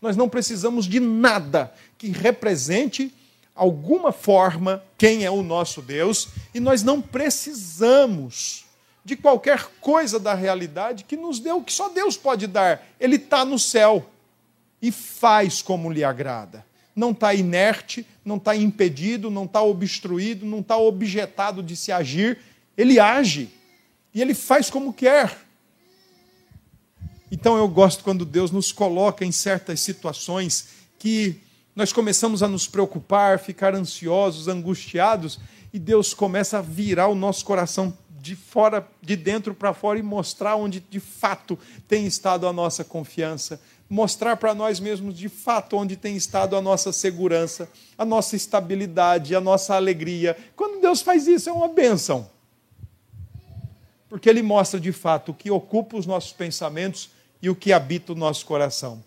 Nós não precisamos de nada que represente alguma forma quem é o nosso Deus, e nós não precisamos de qualquer coisa da realidade que nos dê o que só Deus pode dar. Ele está no céu e faz como lhe agrada. Não está inerte, não está impedido, não está obstruído, não está objetado de se agir. Ele age e ele faz como quer. Então eu gosto quando Deus nos coloca em certas situações que nós começamos a nos preocupar, ficar ansiosos, angustiados, e Deus começa a virar o nosso coração de fora, de dentro para fora e mostrar onde de fato tem estado a nossa confiança, mostrar para nós mesmos de fato onde tem estado a nossa segurança, a nossa estabilidade, a nossa alegria. Quando Deus faz isso, é uma bênção. Porque Ele mostra de fato o que ocupa os nossos pensamentos e o que habita o nosso coração.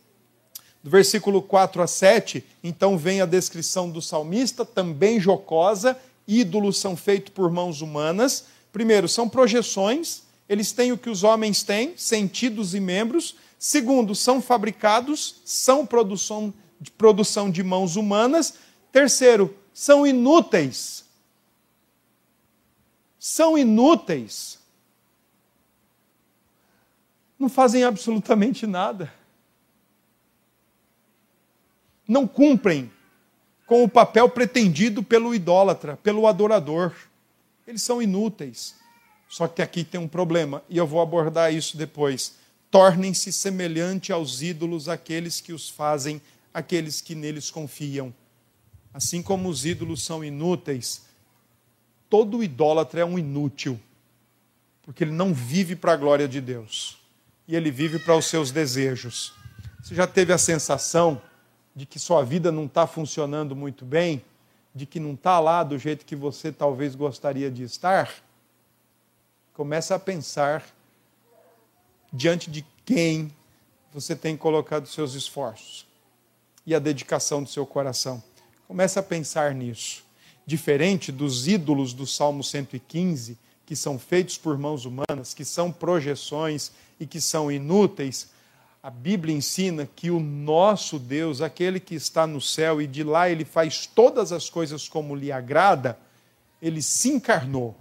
Do versículo 4 a 7, então vem a descrição do salmista, também jocosa, ídolos são feitos por mãos humanas. Primeiro, são projeções, eles têm o que os homens têm, sentidos e membros, Segundo, são fabricados, são produção, produção de mãos humanas. Terceiro, são inúteis. São inúteis. Não fazem absolutamente nada. Não cumprem com o papel pretendido pelo idólatra, pelo adorador. Eles são inúteis. Só que aqui tem um problema, e eu vou abordar isso depois tornem-se semelhante aos ídolos aqueles que os fazem, aqueles que neles confiam. Assim como os ídolos são inúteis, todo idólatra é um inútil, porque ele não vive para a glória de Deus, e ele vive para os seus desejos. Você já teve a sensação de que sua vida não está funcionando muito bem, de que não está lá do jeito que você talvez gostaria de estar? Começa a pensar diante de quem você tem colocado seus esforços e a dedicação do seu coração. Comece a pensar nisso. Diferente dos ídolos do Salmo 115, que são feitos por mãos humanas, que são projeções e que são inúteis, a Bíblia ensina que o nosso Deus, aquele que está no céu e de lá ele faz todas as coisas como lhe agrada, ele se encarnou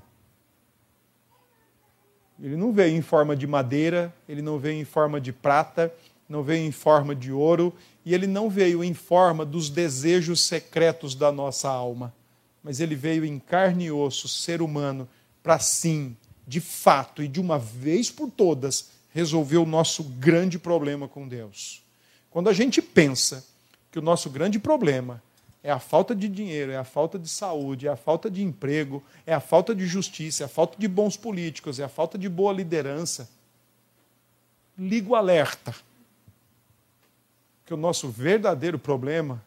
ele não veio em forma de madeira, ele não veio em forma de prata, não veio em forma de ouro e ele não veio em forma dos desejos secretos da nossa alma, mas ele veio em carne e osso, ser humano, para sim, de fato e de uma vez por todas, resolver o nosso grande problema com Deus. Quando a gente pensa que o nosso grande problema é a falta de dinheiro, é a falta de saúde, é a falta de emprego, é a falta de justiça, é a falta de bons políticos, é a falta de boa liderança. Liga o alerta. Que o nosso verdadeiro problema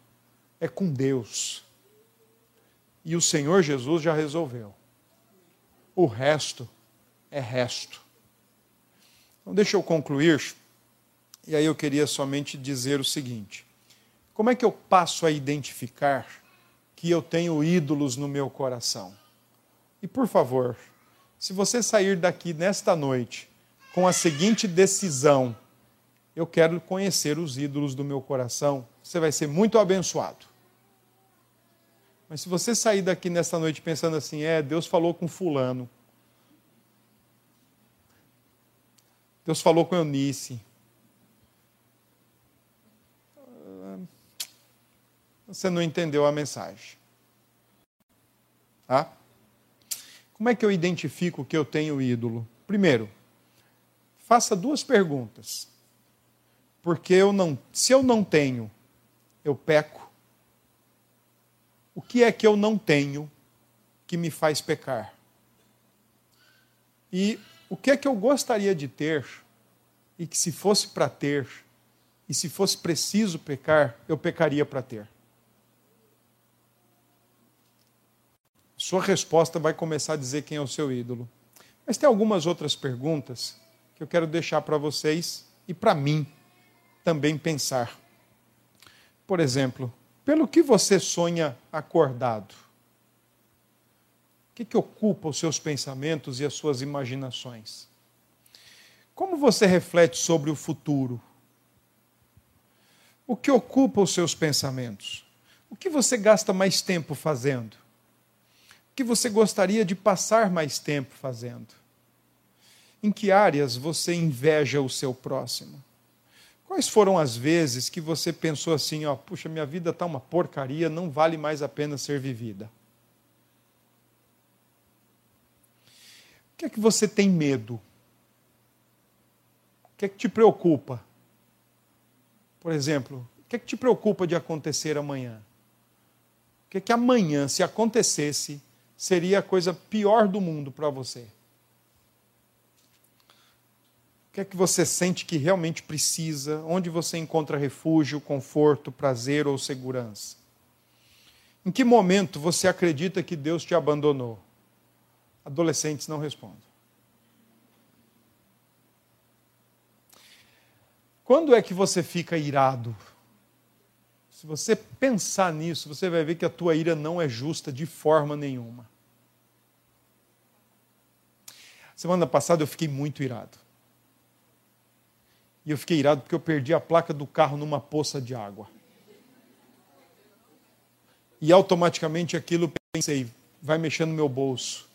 é com Deus. E o Senhor Jesus já resolveu. O resto é resto. Então, deixa eu concluir. E aí eu queria somente dizer o seguinte como é que eu passo a identificar que eu tenho ídolos no meu coração? E por favor, se você sair daqui nesta noite com a seguinte decisão, eu quero conhecer os ídolos do meu coração, você vai ser muito abençoado. Mas se você sair daqui nesta noite pensando assim, é, Deus falou com fulano. Deus falou com Eunice. Você não entendeu a mensagem. Tá? Como é que eu identifico que eu tenho ídolo? Primeiro, faça duas perguntas. Porque eu não, se eu não tenho, eu peco. O que é que eu não tenho que me faz pecar? E o que é que eu gostaria de ter e que se fosse para ter e se fosse preciso pecar, eu pecaria para ter? Sua resposta vai começar a dizer quem é o seu ídolo. Mas tem algumas outras perguntas que eu quero deixar para vocês e para mim também pensar. Por exemplo, pelo que você sonha acordado? O que, que ocupa os seus pensamentos e as suas imaginações? Como você reflete sobre o futuro? O que ocupa os seus pensamentos? O que você gasta mais tempo fazendo? Que você gostaria de passar mais tempo fazendo? Em que áreas você inveja o seu próximo? Quais foram as vezes que você pensou assim, ó, puxa, minha vida está uma porcaria, não vale mais a pena ser vivida? O que é que você tem medo? O que é que te preocupa? Por exemplo, o que é que te preocupa de acontecer amanhã? O que é que amanhã, se acontecesse, seria a coisa pior do mundo para você? O que é que você sente que realmente precisa? Onde você encontra refúgio, conforto, prazer ou segurança? Em que momento você acredita que Deus te abandonou? Adolescentes não respondem. Quando é que você fica irado? Se você pensar nisso, você vai ver que a tua ira não é justa de forma nenhuma. Semana passada eu fiquei muito irado. E eu fiquei irado porque eu perdi a placa do carro numa poça de água. E automaticamente aquilo pensei, vai mexer no meu bolso.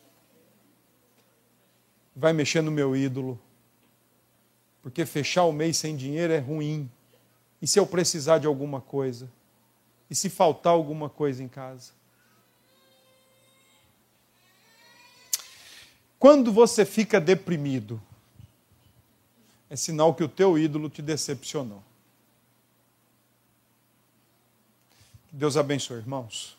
Vai mexer no meu ídolo. Porque fechar o mês sem dinheiro é ruim. E se eu precisar de alguma coisa? E se faltar alguma coisa em casa? Quando você fica deprimido, é sinal que o teu ídolo te decepcionou. Deus abençoe, irmãos.